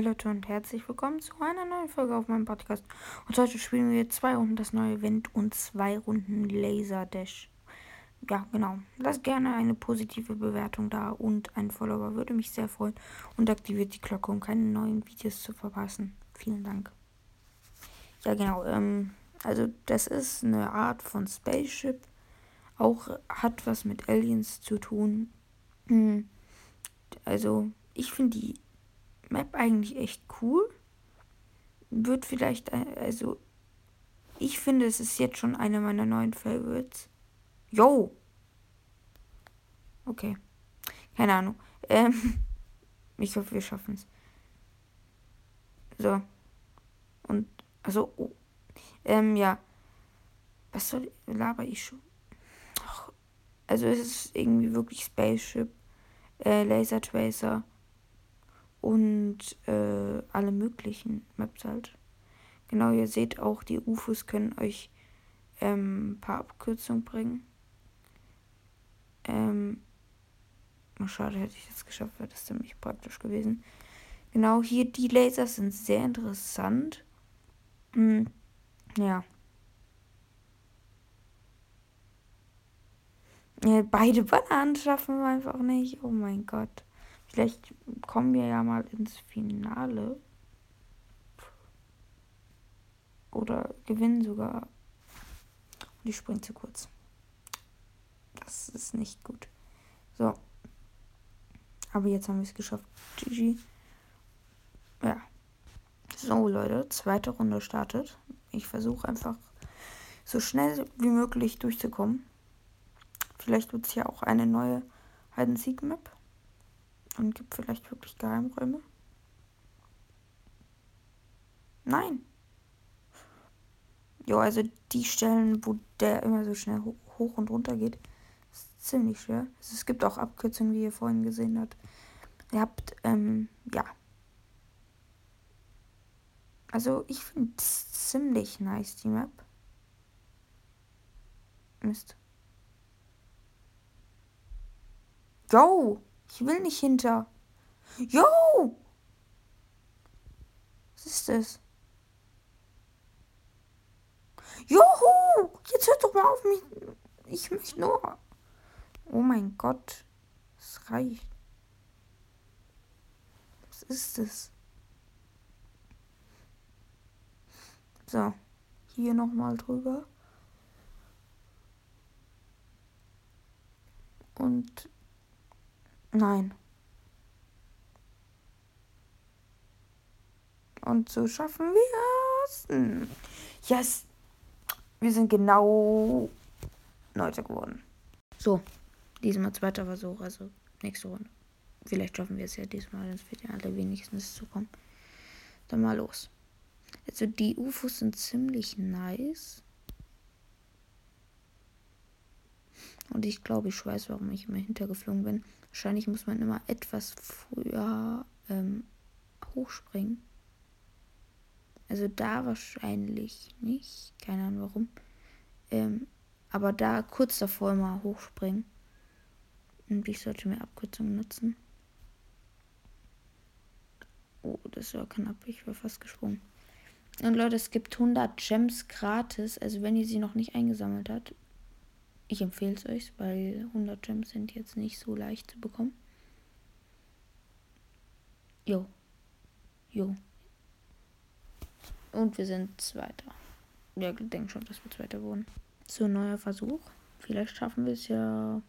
Hi Leute und herzlich willkommen zu einer neuen Folge auf meinem Podcast. Und heute spielen wir zwei Runden das neue Event und zwei Runden Laser Dash. Ja, genau. Lasst gerne eine positive Bewertung da und ein Follower würde mich sehr freuen. Und aktiviert die Glocke, um keine neuen Videos zu verpassen. Vielen Dank. Ja, genau. Ähm, also das ist eine Art von Spaceship. Auch hat was mit Aliens zu tun. Hm. Also ich finde die Map eigentlich echt cool. Wird vielleicht, äh, also ich finde, es ist jetzt schon eine meiner neuen Favorites. Yo! Okay. Keine Ahnung. Ähm, ich hoffe, wir schaffen es. So. Und, also, oh. Ähm, ja. Was soll, laber ich schon? Ach, also, es ist irgendwie wirklich Spaceship, äh, Laser Tracer und äh, alle möglichen Maps halt. Genau, ihr seht auch, die UFOs können euch ähm, ein paar Abkürzungen bringen. Ähm, oh, schade, hätte ich das geschafft, wäre das ziemlich praktisch gewesen. Genau, hier die Lasers sind sehr interessant. Hm, ja. Beide Bananen schaffen wir einfach nicht. Oh mein Gott. Vielleicht kommen wir ja mal ins Finale. Oder gewinnen sogar. Und ich springe zu kurz. Das ist nicht gut. So. Aber jetzt haben wir es geschafft. GG. Ja. So, Leute. Zweite Runde startet. Ich versuche einfach so schnell wie möglich durchzukommen. Vielleicht wird es ja auch eine neue Hide-and-Seek-Map und gibt vielleicht wirklich Geheimräume? Nein. Jo, also die Stellen, wo der immer so schnell hoch und runter geht, ist ziemlich schwer. Also es gibt auch Abkürzungen, wie ihr vorhin gesehen habt. Ihr habt, ähm, ja. Also ich finde es ziemlich nice, die Map. Mist. Yo! Ich will nicht hinter. Jo! Was ist das? Juhu! Jetzt hört doch mal auf mich. Ich möchte nur. Oh mein Gott. Es reicht. Was ist das? So. Hier nochmal drüber. Und Nein. Und so schaffen wir es. Hm. Yes. Wir sind genau Neunter geworden. So. Diesmal zweiter Versuch, also nächste Runde. Vielleicht schaffen wir es ja diesmal, ins Finale wenigstens zu kommen. Dann mal los. Also die UFOs sind ziemlich nice. Und ich glaube, ich weiß, warum ich immer hintergeflogen bin. Wahrscheinlich muss man immer etwas früher ähm, hochspringen. Also da wahrscheinlich nicht. Keine Ahnung warum. Ähm, aber da kurz davor immer hochspringen. Und ich sollte mehr Abkürzungen nutzen. Oh, das war knapp. Ich war fast gesprungen. Und Leute, es gibt 100 Gems gratis. Also wenn ihr sie noch nicht eingesammelt habt, ich empfehle es euch, weil 100 Gems sind jetzt nicht so leicht zu bekommen. Jo. Jo. Und wir sind Zweiter. Ja, ich denke schon, dass wir Zweiter wurden. So, neuer Versuch. Vielleicht schaffen wir es ja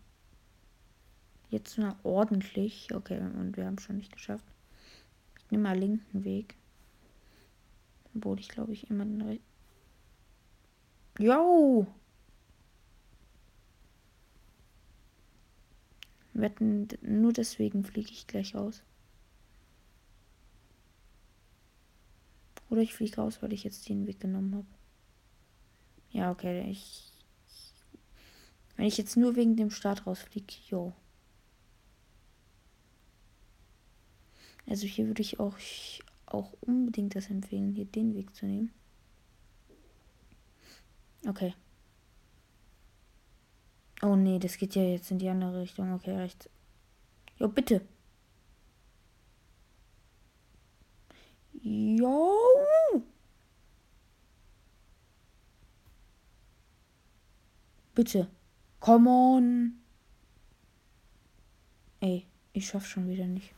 jetzt mal ordentlich. Okay, und wir haben es schon nicht geschafft. Ich nehme mal linken Weg. Obwohl ich glaube ich immer den Jo! Wetten, nur deswegen fliege ich gleich aus. Oder ich fliege raus, weil ich jetzt den Weg genommen habe. Ja, okay, ich. Wenn ich jetzt nur wegen dem Start rausfliege, jo. Also hier würde ich auch, auch unbedingt das empfehlen, hier den Weg zu nehmen. Okay. Oh nee, das geht ja jetzt in die andere Richtung. Okay, rechts. Jo, bitte. Yo! Bitte. Come on. Ey, ich schaff schon wieder nicht.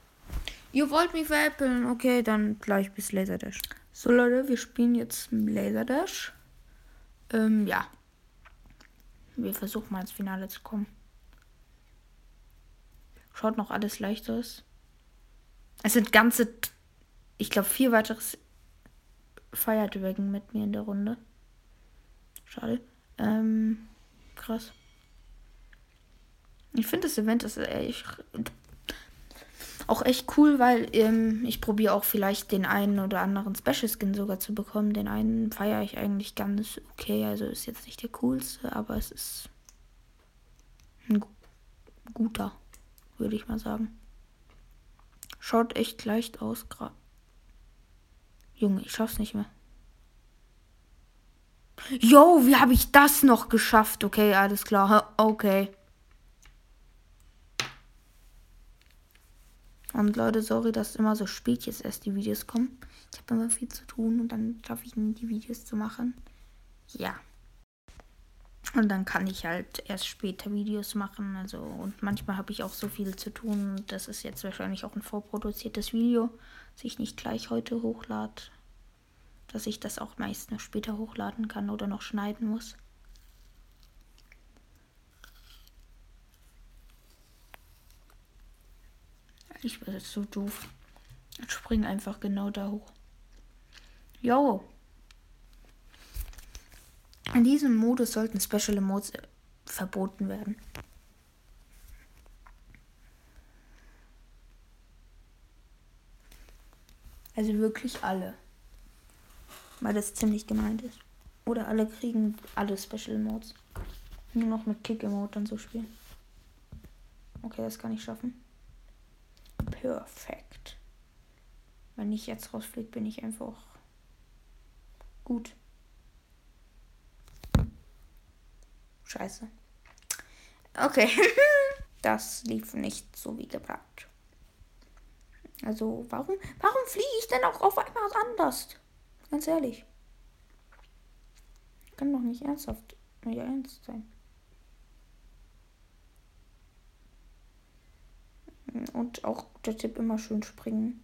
Ihr wollt mich veräppeln? Okay, dann gleich bis Laserdash. So Leute, wir spielen jetzt Laserdash. Ähm, ja. Wir versuchen mal ins Finale zu kommen. Schaut noch alles leicht aus. Es sind ganze, ich glaube, vier weitere Fire Dragon mit mir in der Runde. Schade. Ähm, krass. Ich finde das Event ist echt auch echt cool, weil ähm, ich probiere auch vielleicht den einen oder anderen Special Skin sogar zu bekommen. Den einen feiere ich eigentlich ganz okay. Also ist jetzt nicht der coolste, aber es ist ein guter, würde ich mal sagen. Schaut echt leicht aus gerade. Junge, ich schaff's nicht mehr. Jo, wie habe ich das noch geschafft? Okay, alles klar. Okay. Und Leute, sorry, dass immer so spät jetzt erst die Videos kommen. Ich habe immer viel zu tun und dann schaffe ich nie die Videos zu machen. Ja. Und dann kann ich halt erst später Videos machen. Also, und manchmal habe ich auch so viel zu tun. Das ist jetzt wahrscheinlich auch ein vorproduziertes Video, das ich nicht gleich heute hochlade. Dass ich das auch meist noch später hochladen kann oder noch schneiden muss. Ich bin jetzt so doof. Ich spring einfach genau da hoch. Jo. In diesem Modus sollten Special Emotes äh, verboten werden. Also wirklich alle. Weil das ziemlich gemeint ist. Oder alle kriegen alle Special Emotes. Nur noch mit Kick Emote dann so spielen. Okay, das kann ich schaffen. Perfekt. Wenn ich jetzt rausfliege, bin ich einfach gut. Scheiße. Okay. das lief nicht so wie geplant. Also, warum, warum fliege ich denn auch auf einmal anders? Ganz ehrlich. Kann doch nicht ernsthaft ja, ernst sein. Und auch der Tipp immer schön springen.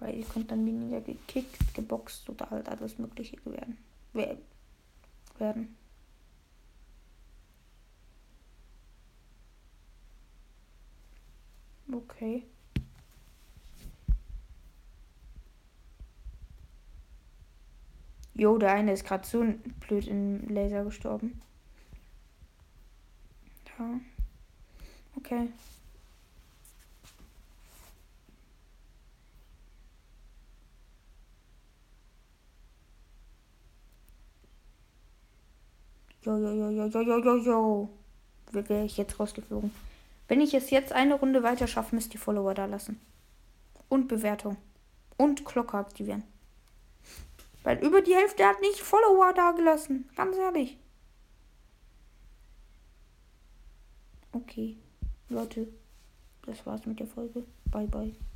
Weil ihr könnt dann weniger gekickt, geboxt oder halt alles Mögliche werden. werden. Okay. Jo, der eine ist gerade so blöd in Laser gestorben. Ja. Okay. Jo, jo, jo, jo, jo, jo, jo, jo. Wäre ich jetzt rausgeflogen. Wenn ich es jetzt eine Runde weiter schaffe, müsst ihr Follower da lassen. Und Bewertung. Und Glocke aktivieren. Weil über die Hälfte hat nicht Follower da gelassen. Ganz ehrlich. Okay. Leute, das war's mit der Folge. Bye, bye.